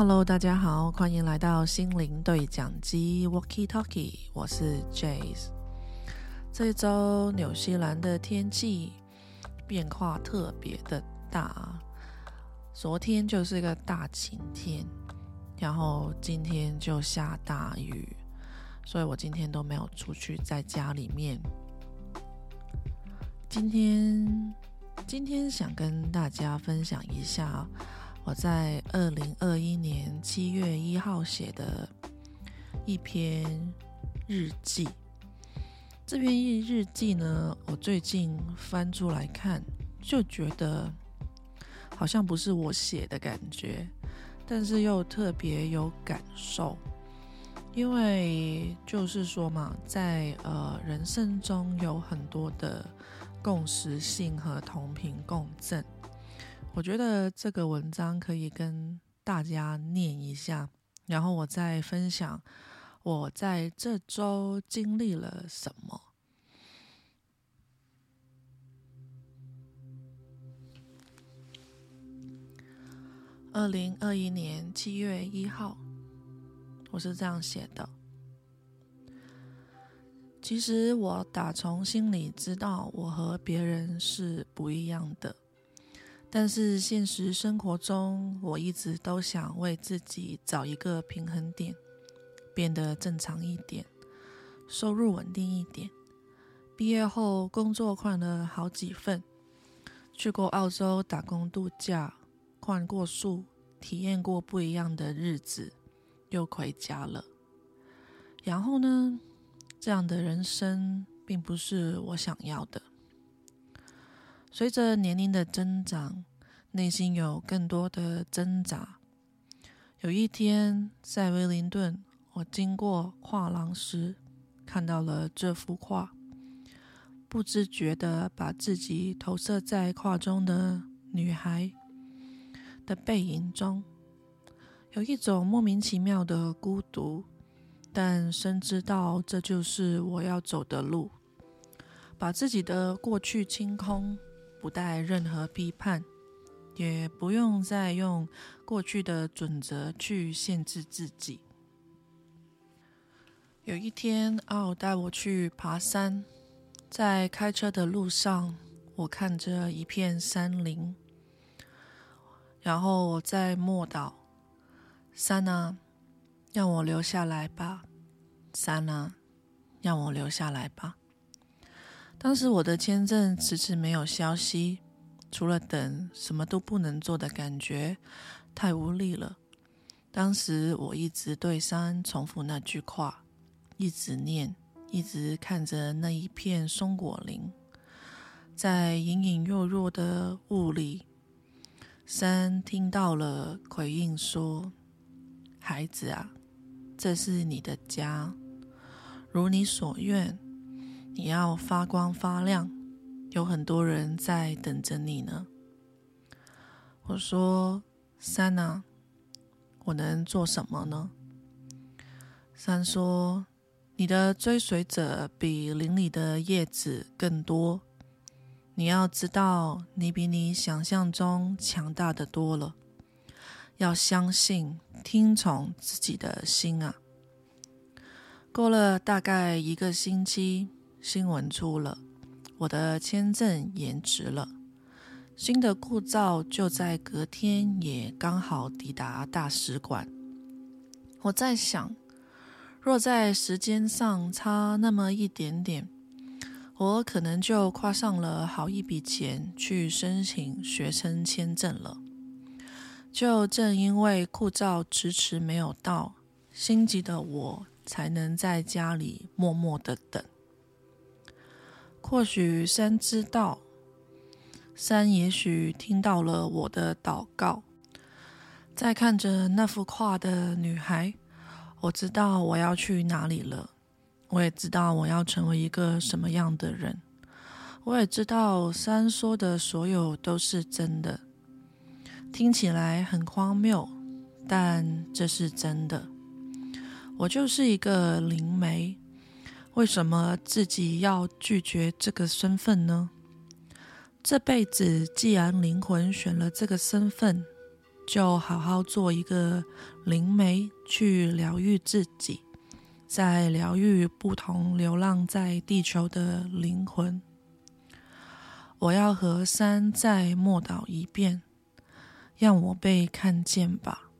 Hello，大家好，欢迎来到心灵对讲机 Walkie Talkie，我是 Jace。这一周纽西兰的天气变化特别的大，昨天就是一个大晴天，然后今天就下大雨，所以我今天都没有出去，在家里面。今天，今天想跟大家分享一下。我在二零二一年七月一号写的一篇日记。这篇日日记呢，我最近翻出来看，就觉得好像不是我写的感觉，但是又特别有感受。因为就是说嘛，在呃人生中有很多的共识性和同频共振。我觉得这个文章可以跟大家念一下，然后我再分享我在这周经历了什么。二零二一年七月一号，我是这样写的。其实我打从心里知道，我和别人是不一样的。但是现实生活中，我一直都想为自己找一个平衡点，变得正常一点，收入稳定一点。毕业后工作换了好几份，去过澳洲打工度假，换过树，体验过不一样的日子，又回家了。然后呢，这样的人生并不是我想要的。随着年龄的增长，内心有更多的挣扎。有一天在威灵顿，我经过画廊时，看到了这幅画，不自觉的把自己投射在画中的女孩的背影中，有一种莫名其妙的孤独，但深知道这就是我要走的路，把自己的过去清空。不带任何批判，也不用再用过去的准则去限制自己。有一天，奥带我去爬山，在开车的路上，我看着一片山林，然后我在默祷：“山啊，让我留下来吧！山啊，让我留下来吧！”当时我的签证迟迟没有消息，除了等，什么都不能做的感觉，太无力了。当时我一直对山重复那句话，一直念，一直看着那一片松果林，在隐隐弱弱的雾里，山听到了回应说：“孩子啊，这是你的家，如你所愿。”你要发光发亮，有很多人在等着你呢。我说：“三啊，我能做什么呢？”三说：“你的追随者比林里的叶子更多。你要知道，你比你想象中强大的多了。要相信，听从自己的心啊。”过了大概一个星期。新闻出了，我的签证延迟了，新的护照就在隔天也刚好抵达大使馆。我在想，若在时间上差那么一点点，我可能就花上了好一笔钱去申请学生签证了。就正因为护照迟迟没有到，心急的我才能在家里默默的等。或许山知道，山也许听到了我的祷告，在看着那幅画的女孩，我知道我要去哪里了。我也知道我要成为一个什么样的人。我也知道山说的所有都是真的，听起来很荒谬，但这是真的。我就是一个灵媒。为什么自己要拒绝这个身份呢？这辈子既然灵魂选了这个身份，就好好做一个灵媒，去疗愈自己，在疗愈不同流浪在地球的灵魂。我要和山再默祷一遍，让我被看见吧。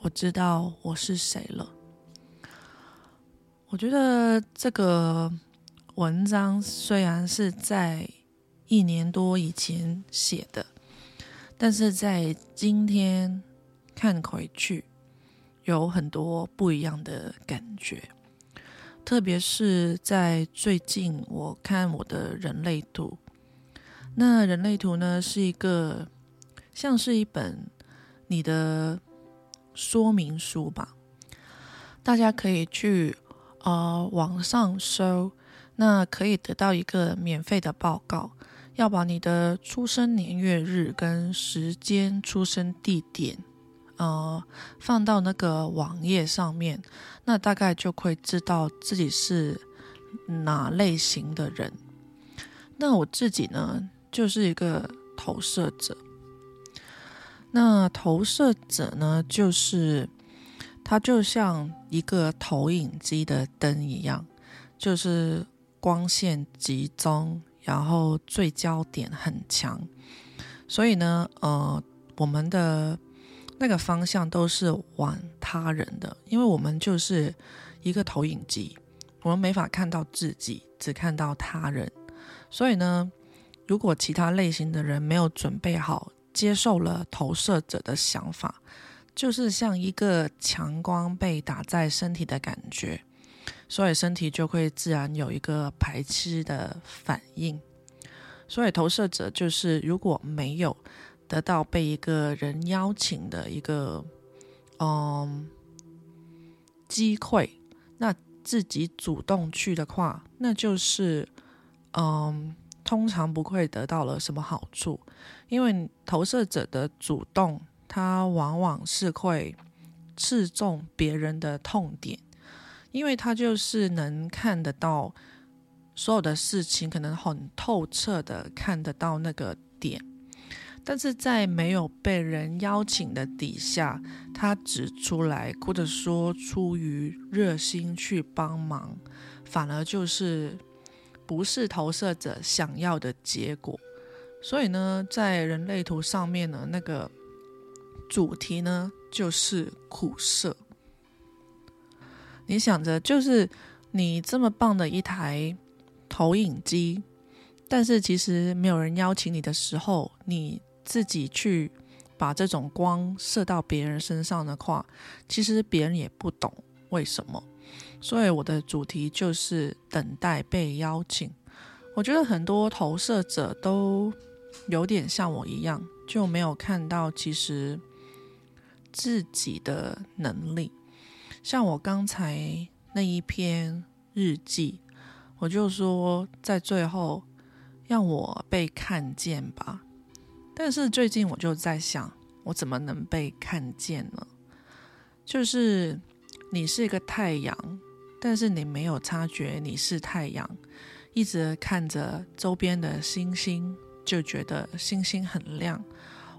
我知道我是谁了。我觉得这个文章虽然是在一年多以前写的，但是在今天看回去，有很多不一样的感觉。特别是在最近，我看我的人类图，那人类图呢是一个像是一本你的。说明书吧，大家可以去呃网上搜，那可以得到一个免费的报告。要把你的出生年月日跟时间、出生地点，呃，放到那个网页上面，那大概就会知道自己是哪类型的人。那我自己呢，就是一个投射者。那投射者呢，就是它就像一个投影机的灯一样，就是光线集中，然后最焦点很强，所以呢，呃，我们的那个方向都是往他人的，因为我们就是一个投影机，我们没法看到自己，只看到他人，所以呢，如果其他类型的人没有准备好。接受了投射者的想法，就是像一个强光被打在身体的感觉，所以身体就会自然有一个排斥的反应。所以投射者就是如果没有得到被一个人邀请的一个嗯机会，那自己主动去的话，那就是嗯。通常不会得到了什么好处，因为投射者的主动，他往往是会刺中别人的痛点，因为他就是能看得到所有的事情，可能很透彻的看得到那个点，但是在没有被人邀请的底下，他指出来或者说出于热心去帮忙，反而就是。不是投射者想要的结果，所以呢，在人类图上面呢，那个主题呢就是苦涩。你想着，就是你这么棒的一台投影机，但是其实没有人邀请你的时候，你自己去把这种光射到别人身上的话，其实别人也不懂为什么。所以我的主题就是等待被邀请。我觉得很多投射者都有点像我一样，就没有看到其实自己的能力。像我刚才那一篇日记，我就说在最后让我被看见吧。但是最近我就在想，我怎么能被看见呢？就是你是一个太阳。但是你没有察觉你是太阳，一直看着周边的星星，就觉得星星很亮。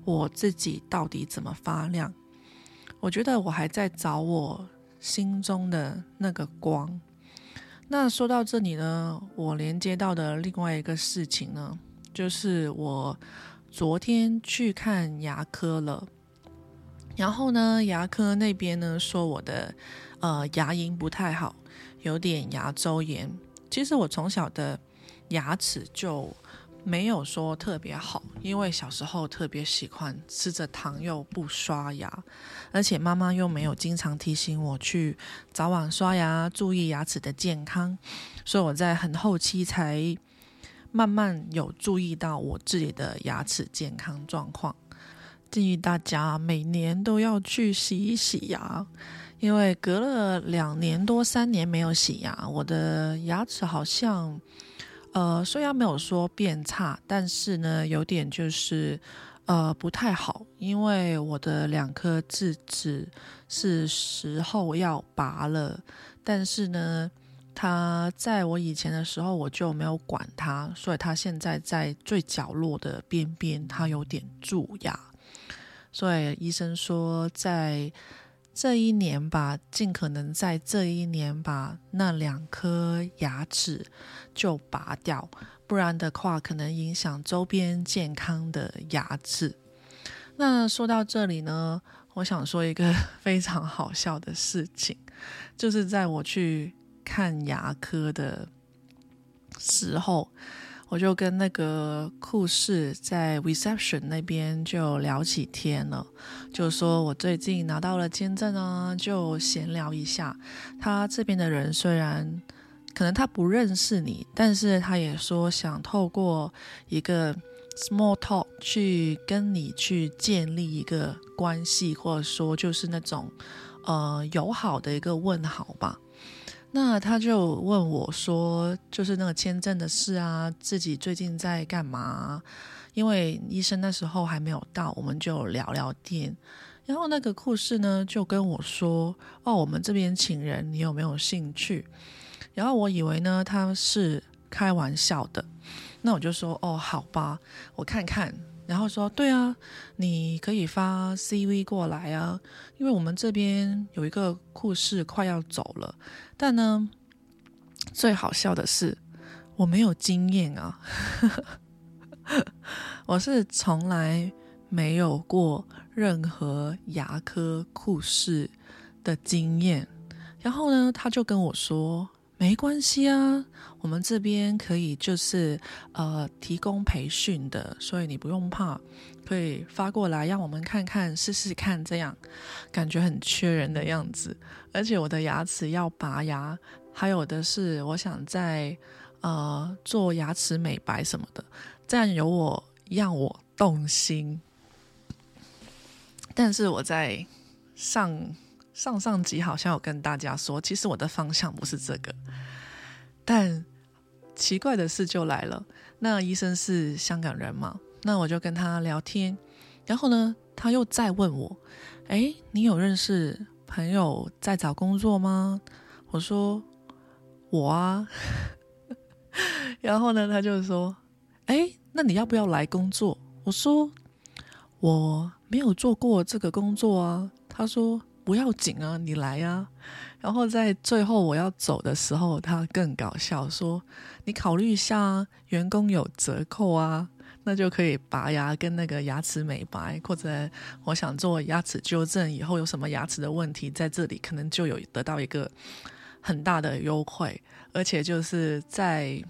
我自己到底怎么发亮？我觉得我还在找我心中的那个光。那说到这里呢，我连接到的另外一个事情呢，就是我昨天去看牙科了，然后呢，牙科那边呢说我的呃牙龈不太好。有点牙周炎，其实我从小的牙齿就没有说特别好，因为小时候特别喜欢吃着糖又不刷牙，而且妈妈又没有经常提醒我去早晚刷牙，注意牙齿的健康，所以我在很后期才慢慢有注意到我自己的牙齿健康状况。建议大家每年都要去洗一洗牙。因为隔了两年多三年没有洗牙，我的牙齿好像，呃，虽然没有说变差，但是呢，有点就是呃不太好。因为我的两颗智齿是时候要拔了，但是呢，它在我以前的时候我就没有管它，所以它现在在最角落的边边，它有点蛀牙。所以医生说在这一年吧，尽可能在这一年把那两颗牙齿就拔掉，不然的话可能影响周边健康的牙齿。那说到这里呢，我想说一个非常好笑的事情，就是在我去看牙科的时候。我就跟那个护士在 reception 那边就聊起天了，就说我最近拿到了签证啊，就闲聊一下。他这边的人虽然可能他不认识你，但是他也说想透过一个 small talk 去跟你去建立一个关系，或者说就是那种呃友好的一个问好吧。那他就问我说：“就是那个签证的事啊，自己最近在干嘛？”因为医生那时候还没有到，我们就聊聊天。然后那个护士呢就跟我说：“哦，我们这边请人，你有没有兴趣？”然后我以为呢他是开玩笑的，那我就说：“哦，好吧，我看看。”然后说：“对啊，你可以发 CV 过来啊，因为我们这边有一个护士快要走了。”但呢，最好笑的是，我没有经验啊，我是从来没有过任何牙科护士的经验。然后呢，他就跟我说：“没关系啊，我们这边可以就是呃提供培训的，所以你不用怕，可以发过来让我们看看试试看，这样感觉很缺人的样子。”而且我的牙齿要拔牙，还有的是我想在呃做牙齿美白什么的，这样有我让我动心。但是我在上上上集好像有跟大家说，其实我的方向不是这个。但奇怪的事就来了，那医生是香港人嘛？那我就跟他聊天，然后呢，他又再问我：“哎，你有认识？”朋友在找工作吗？我说我啊，然后呢，他就说：“哎，那你要不要来工作？”我说：“我没有做过这个工作啊。”他说：“不要紧啊，你来呀。”然后在最后我要走的时候，他更搞笑，说：“你考虑一下，员工有折扣啊。”那就可以拔牙跟那个牙齿美白，或者我想做牙齿纠正，以后有什么牙齿的问题，在这里可能就有得到一个很大的优惠，而且就是在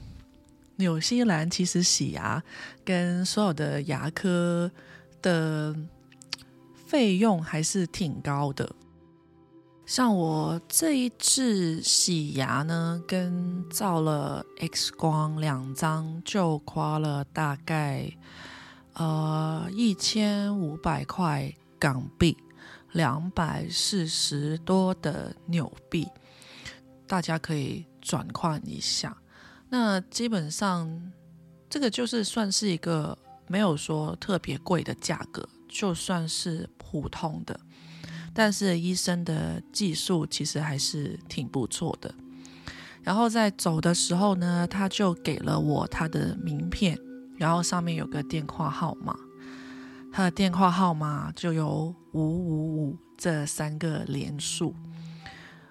纽西兰，其实洗牙跟所有的牙科的费用还是挺高的。像我这一次洗牙呢，跟照了 X 光两张，就花了大概呃一千五百块港币，两百四十多的纽币，大家可以转换一下。那基本上这个就是算是一个没有说特别贵的价格，就算是普通的。但是医生的技术其实还是挺不错的。然后在走的时候呢，他就给了我他的名片，然后上面有个电话号码。他的电话号码就有五五五这三个连数。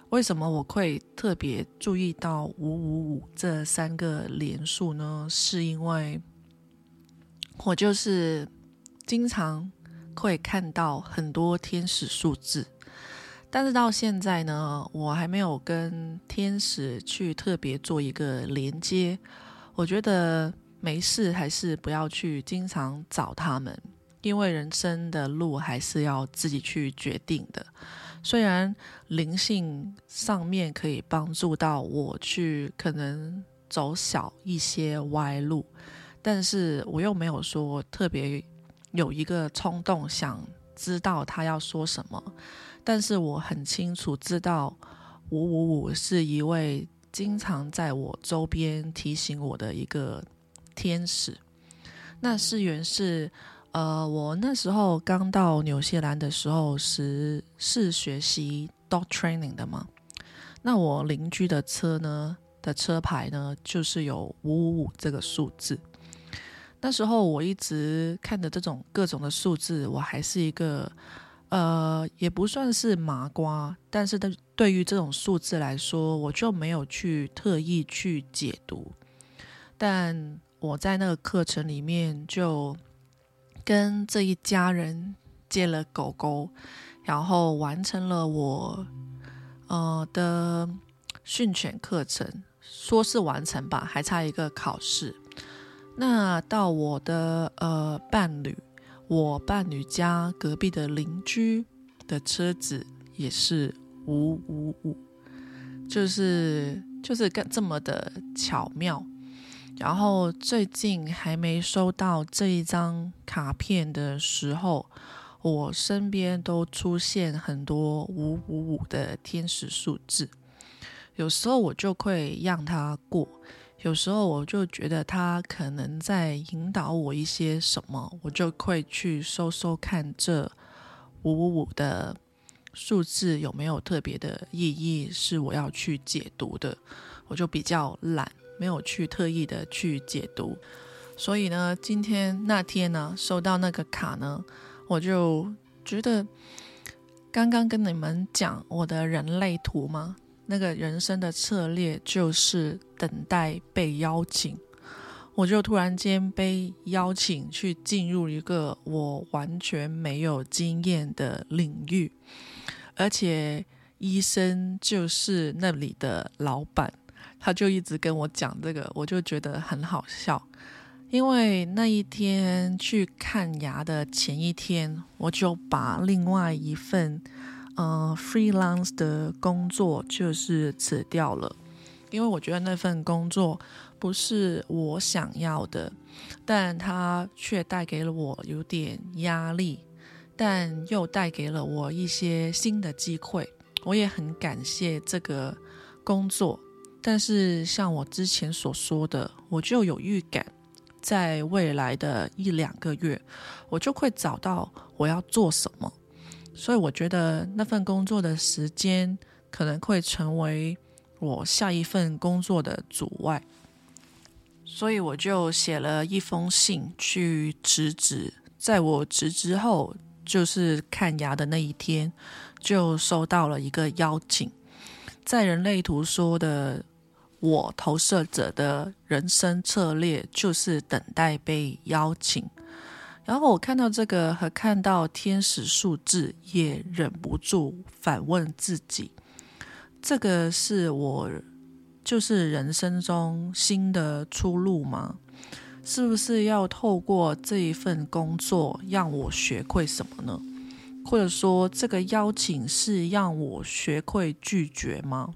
为什么我会特别注意到五五五这三个连数呢？是因为我就是经常。会看到很多天使数字，但是到现在呢，我还没有跟天使去特别做一个连接。我觉得没事，还是不要去经常找他们，因为人生的路还是要自己去决定的。虽然灵性上面可以帮助到我去可能走小一些歪路，但是我又没有说特别。有一个冲动，想知道他要说什么，但是我很清楚知道五五五是一位经常在我周边提醒我的一个天使。那是源是，呃，我那时候刚到纽西兰的时候是是学习 dog training 的嘛。那我邻居的车呢的车牌呢，就是有五五五这个数字。那时候我一直看着这种各种的数字，我还是一个呃，也不算是麻瓜，但是对对于这种数字来说，我就没有去特意去解读。但我在那个课程里面，就跟这一家人借了狗狗，然后完成了我呃的训犬课程，说是完成吧，还差一个考试。那到我的呃伴侣，我伴侣家隔壁的邻居的车子也是五五五，就是就是跟这么的巧妙。然后最近还没收到这一张卡片的时候，我身边都出现很多五五五的天使数字，有时候我就会让它过。有时候我就觉得他可能在引导我一些什么，我就会去搜搜看这五五五的数字有没有特别的意义是我要去解读的，我就比较懒，没有去特意的去解读。所以呢，今天那天呢，收到那个卡呢，我就觉得刚刚跟你们讲我的人类图吗？那个人生的策略就是等待被邀请，我就突然间被邀请去进入一个我完全没有经验的领域，而且医生就是那里的老板，他就一直跟我讲这个，我就觉得很好笑，因为那一天去看牙的前一天，我就把另外一份。嗯，freelance 的工作就是辞掉了，因为我觉得那份工作不是我想要的，但它却带给了我有点压力，但又带给了我一些新的机会。我也很感谢这个工作，但是像我之前所说的，我就有预感，在未来的一两个月，我就会找到我要做什么。所以我觉得那份工作的时间可能会成为我下一份工作的阻碍，所以我就写了一封信去辞职。在我辞职后，就是看牙的那一天，就收到了一个邀请。在人类图说的，我投射者的人生策略就是等待被邀请。然后我看到这个和看到天使数字，也忍不住反问自己：这个是我就是人生中新的出路吗？是不是要透过这一份工作让我学会什么呢？或者说，这个邀请是让我学会拒绝吗？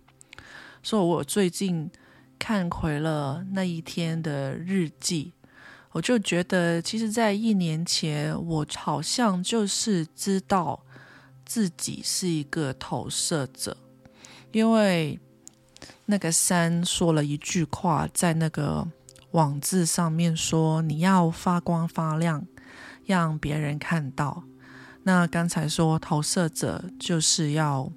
所以，我最近看回了那一天的日记。我就觉得，其实，在一年前，我好像就是知道自己是一个投射者，因为那个山说了一句话，在那个网字上面说：“你要发光发亮，让别人看到。”那刚才说投射者就是要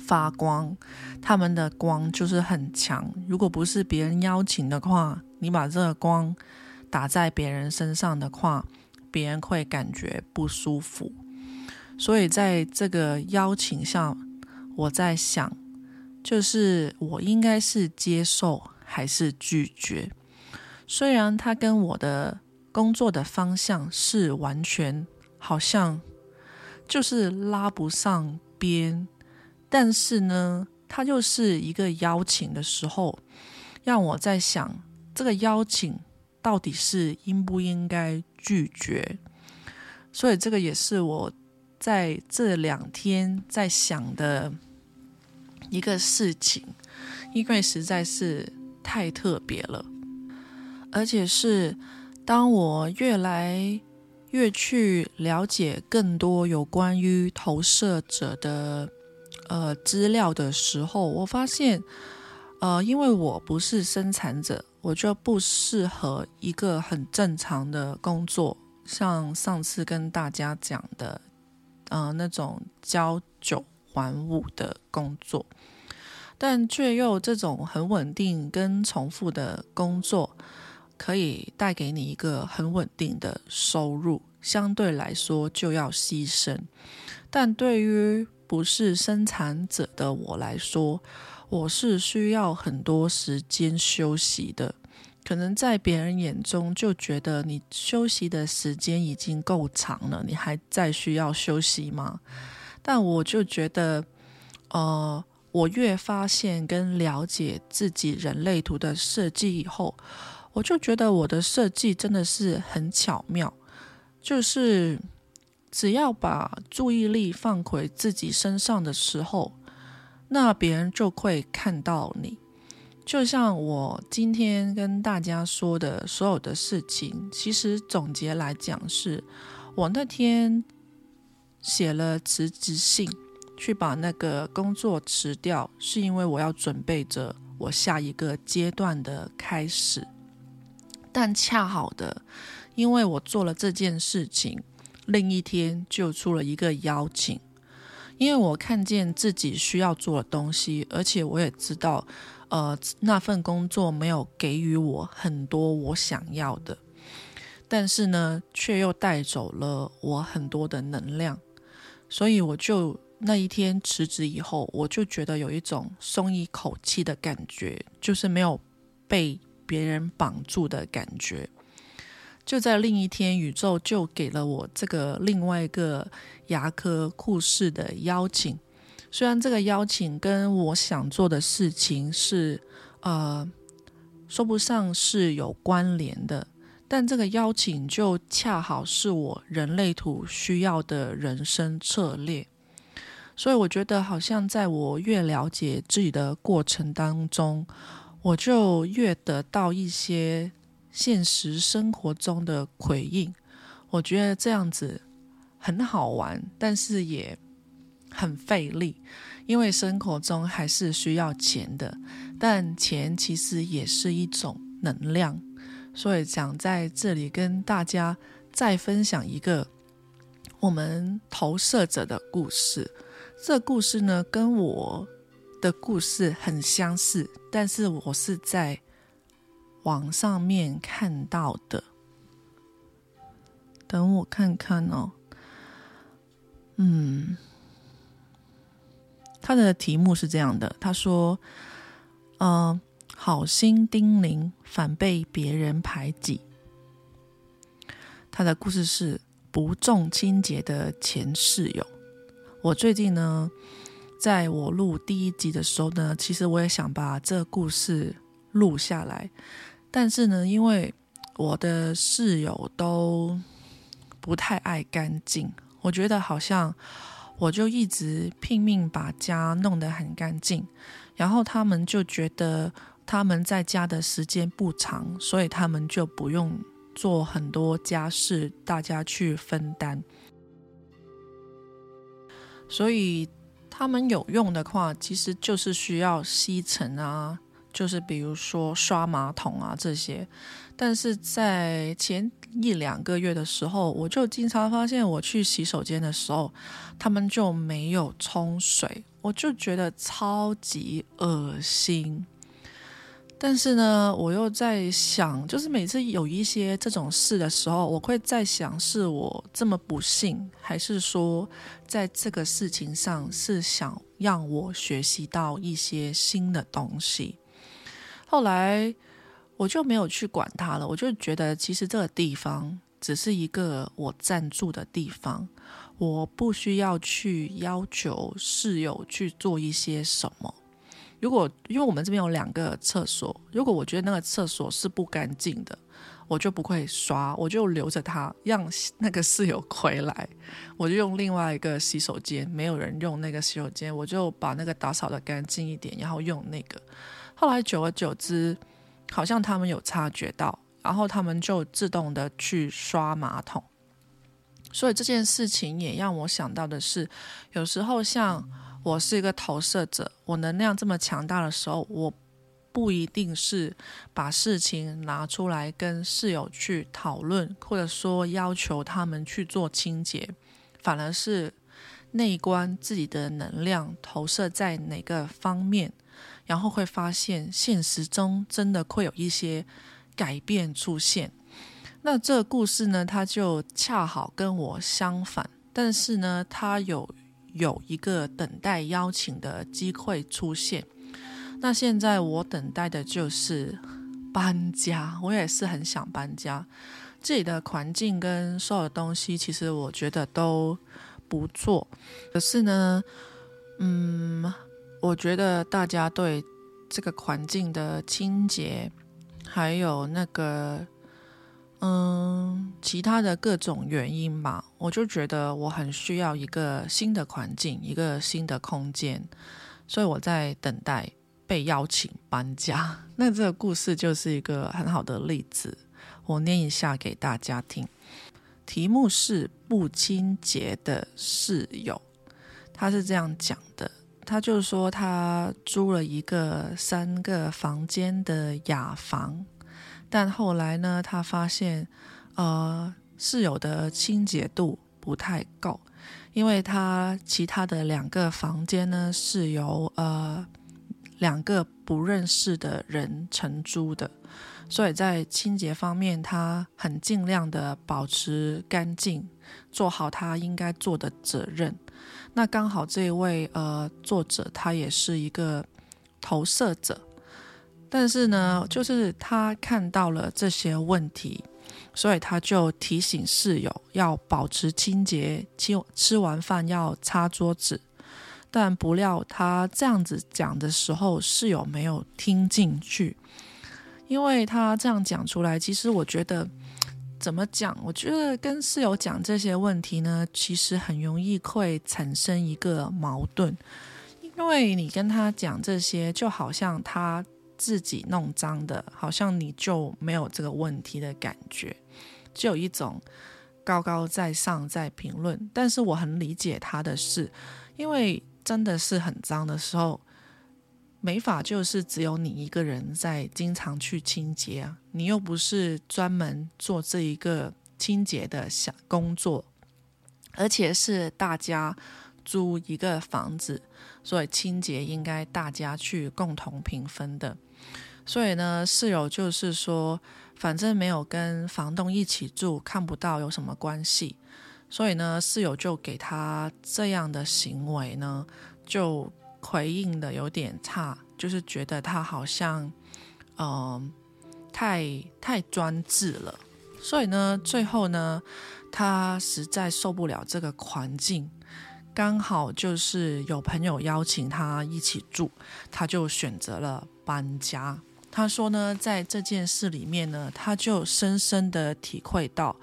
发光，他们的光就是很强。如果不是别人邀请的话，你把这个光。打在别人身上的话，别人会感觉不舒服。所以在这个邀请上，我在想，就是我应该是接受还是拒绝？虽然他跟我的工作的方向是完全好像就是拉不上边，但是呢，他就是一个邀请的时候，让我在想这个邀请。到底是应不应该拒绝？所以这个也是我在这两天在想的一个事情，因为实在是太特别了，而且是当我越来越去了解更多有关于投射者的呃资料的时候，我发现，呃，因为我不是生产者。我就不适合一个很正常的工作，像上次跟大家讲的，呃，那种朝九晚五的工作，但却又这种很稳定跟重复的工作，可以带给你一个很稳定的收入，相对来说就要牺牲。但对于不是生产者的我来说，我是需要很多时间休息的。可能在别人眼中就觉得你休息的时间已经够长了，你还再需要休息吗？但我就觉得，呃，我越发现跟了解自己人类图的设计以后，我就觉得我的设计真的是很巧妙，就是只要把注意力放回自己身上的时候，那别人就会看到你。就像我今天跟大家说的所有的事情，其实总结来讲，是我那天写了辞职信，去把那个工作辞掉，是因为我要准备着我下一个阶段的开始。但恰好的，因为我做了这件事情，另一天就出了一个邀请，因为我看见自己需要做的东西，而且我也知道。呃，那份工作没有给予我很多我想要的，但是呢，却又带走了我很多的能量，所以我就那一天辞职以后，我就觉得有一种松一口气的感觉，就是没有被别人绑住的感觉。就在另一天，宇宙就给了我这个另外一个牙科护士的邀请。虽然这个邀请跟我想做的事情是，呃，说不上是有关联的，但这个邀请就恰好是我人类图需要的人生策略，所以我觉得好像在我越了解自己的过程当中，我就越得到一些现实生活中的回应。我觉得这样子很好玩，但是也。很费力，因为生活中还是需要钱的，但钱其实也是一种能量，所以想在这里跟大家再分享一个我们投射者的故事。这故事呢，跟我的故事很相似，但是我是在网上面看到的。等我看看哦，嗯。他的题目是这样的：他说，呃，好心叮咛，反被别人排挤。他的故事是不重清洁的前室友。我最近呢，在我录第一集的时候呢，其实我也想把这故事录下来，但是呢，因为我的室友都不太爱干净，我觉得好像。我就一直拼命把家弄得很干净，然后他们就觉得他们在家的时间不长，所以他们就不用做很多家事，大家去分担。所以他们有用的话，其实就是需要吸尘啊。就是比如说刷马桶啊这些，但是在前一两个月的时候，我就经常发现我去洗手间的时候，他们就没有冲水，我就觉得超级恶心。但是呢，我又在想，就是每次有一些这种事的时候，我会在想，是我这么不幸，还是说在这个事情上是想让我学习到一些新的东西？后来我就没有去管它了，我就觉得其实这个地方只是一个我暂住的地方，我不需要去要求室友去做一些什么。如果因为我们这边有两个厕所，如果我觉得那个厕所是不干净的，我就不会刷，我就留着它，让那个室友回来，我就用另外一个洗手间，没有人用那个洗手间，我就把那个打扫的干净一点，然后用那个。后来久而久之，好像他们有察觉到，然后他们就自动的去刷马桶。所以这件事情也让我想到的是，有时候像我是一个投射者，我能量这么强大的时候，我不一定是把事情拿出来跟室友去讨论，或者说要求他们去做清洁，反而是内观自己的能量投射在哪个方面。然后会发现，现实中真的会有一些改变出现。那这个故事呢，它就恰好跟我相反，但是呢，它有有一个等待邀请的机会出现。那现在我等待的就是搬家，我也是很想搬家。这里的环境跟所有东西，其实我觉得都不错。可是呢，嗯，我觉得大家对这个环境的清洁，还有那个，嗯，其他的各种原因吧，我就觉得我很需要一个新的环境，一个新的空间，所以我在等待。被邀请搬家，那这个故事就是一个很好的例子。我念一下给大家听，题目是不清洁的室友。他是这样讲的，他就说他租了一个三个房间的雅房，但后来呢，他发现呃室友的清洁度不太够，因为他其他的两个房间呢是由呃。两个不认识的人承租的，所以在清洁方面，他很尽量的保持干净，做好他应该做的责任。那刚好这一位呃作者，他也是一个投射者，但是呢，就是他看到了这些问题，所以他就提醒室友要保持清洁，吃吃完饭要擦桌子。但不料他这样子讲的时候，室友没有听进去，因为他这样讲出来，其实我觉得怎么讲？我觉得跟室友讲这些问题呢，其实很容易会产生一个矛盾，因为你跟他讲这些，就好像他自己弄脏的，好像你就没有这个问题的感觉，就有一种高高在上在评论。但是我很理解他的事，因为。真的是很脏的时候，没法就是只有你一个人在经常去清洁啊。你又不是专门做这一个清洁的小工作，而且是大家租一个房子，所以清洁应该大家去共同平分的。所以呢，室友就是说，反正没有跟房东一起住，看不到有什么关系。所以呢，室友就给他这样的行为呢，就回应的有点差，就是觉得他好像，嗯，太太专制了。所以呢，最后呢，他实在受不了这个环境，刚好就是有朋友邀请他一起住，他就选择了搬家。他说呢，在这件事里面呢，他就深深的体会到。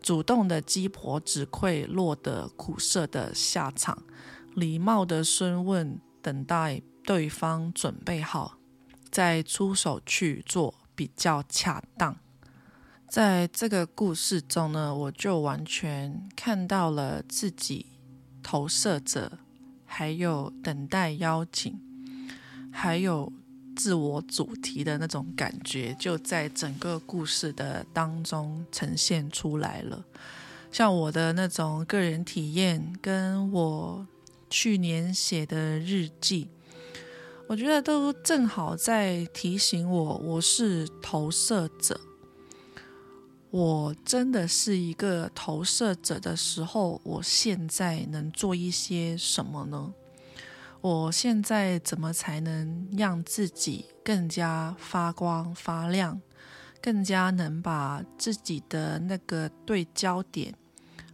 主动的鸡婆只会落得苦涩的下场，礼貌的询问，等待对方准备好，再出手去做比较恰当。在这个故事中呢，我就完全看到了自己投射者，还有等待邀请，还有。自我主题的那种感觉，就在整个故事的当中呈现出来了。像我的那种个人体验，跟我去年写的日记，我觉得都正好在提醒我，我是投射者。我真的是一个投射者的时候，我现在能做一些什么呢？我现在怎么才能让自己更加发光发亮，更加能把自己的那个对焦点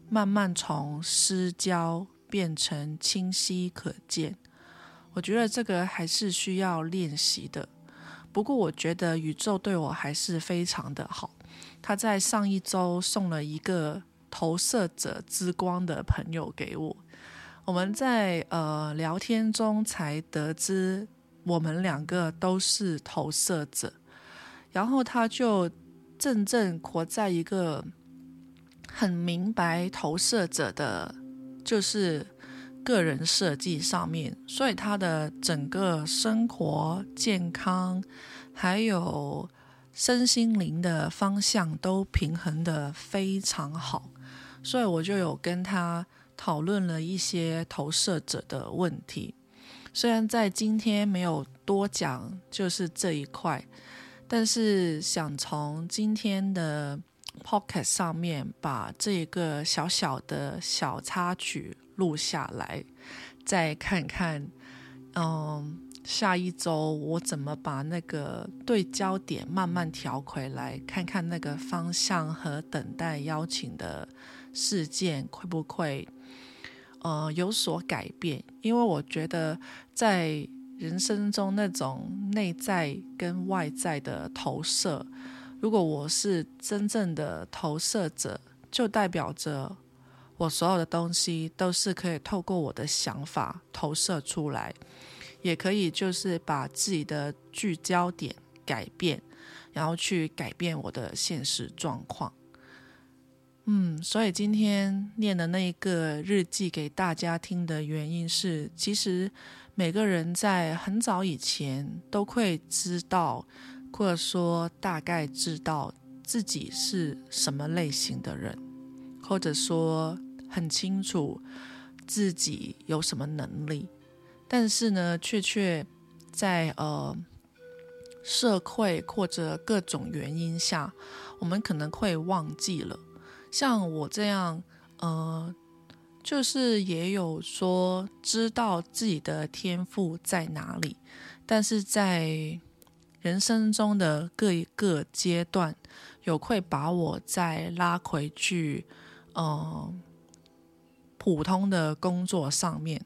慢慢从失焦变成清晰可见？我觉得这个还是需要练习的。不过，我觉得宇宙对我还是非常的好。他在上一周送了一个投射者之光的朋友给我。我们在呃聊天中才得知，我们两个都是投射者，然后他就正正活在一个很明白投射者的，就是个人设计上面，所以他的整个生活、健康还有身心灵的方向都平衡的非常好，所以我就有跟他。讨论了一些投射者的问题，虽然在今天没有多讲，就是这一块，但是想从今天的 Pocket 上面把这个小小的小插曲录下来，再看看，嗯。下一周我怎么把那个对焦点慢慢调回来，看看那个方向和等待邀请的事件会不会呃有所改变？因为我觉得在人生中那种内在跟外在的投射，如果我是真正的投射者，就代表着我所有的东西都是可以透过我的想法投射出来。也可以，就是把自己的聚焦点改变，然后去改变我的现实状况。嗯，所以今天念的那一个日记给大家听的原因是，其实每个人在很早以前都会知道，或者说大概知道自己是什么类型的人，或者说很清楚自己有什么能力。但是呢，却却在呃社会或者各种原因下，我们可能会忘记了。像我这样，呃，就是也有说知道自己的天赋在哪里，但是在人生中的各一个阶段，有会把我再拉回去，呃，普通的工作上面。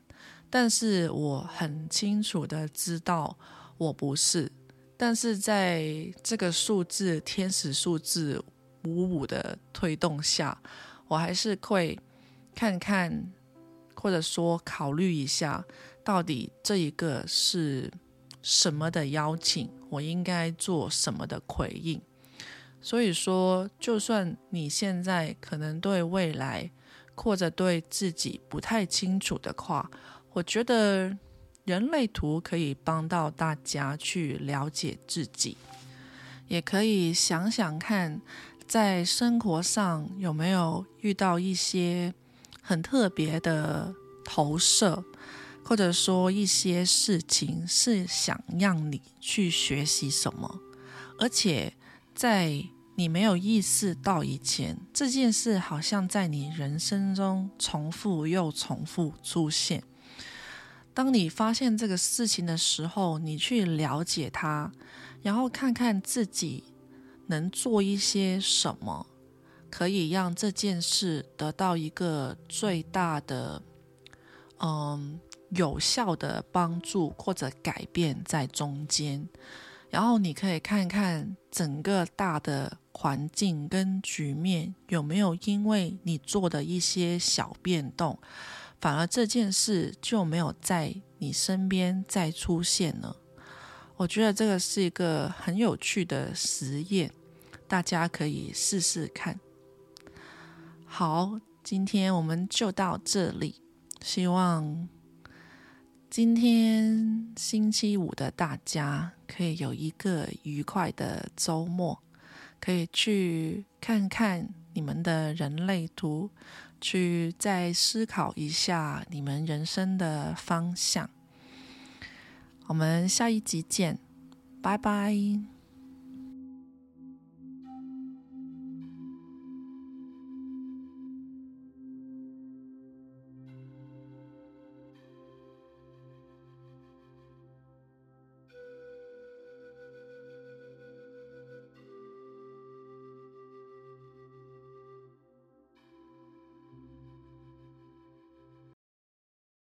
但是我很清楚的知道我不是，但是在这个数字天使数字五五的推动下，我还是会看看，或者说考虑一下，到底这一个是什么的邀请，我应该做什么的回应。所以说，就算你现在可能对未来或者对自己不太清楚的话，我觉得人类图可以帮到大家去了解自己，也可以想想看，在生活上有没有遇到一些很特别的投射，或者说一些事情是想让你去学习什么，而且在你没有意识到以前，这件事好像在你人生中重复又重复出现。当你发现这个事情的时候，你去了解它，然后看看自己能做一些什么，可以让这件事得到一个最大的、嗯有效的帮助或者改变在中间。然后你可以看看整个大的环境跟局面有没有因为你做的一些小变动。反而这件事就没有在你身边再出现了。我觉得这个是一个很有趣的实验，大家可以试试看。好，今天我们就到这里。希望今天星期五的大家可以有一个愉快的周末，可以去看看你们的人类图。去再思考一下你们人生的方向。我们下一集见，拜拜。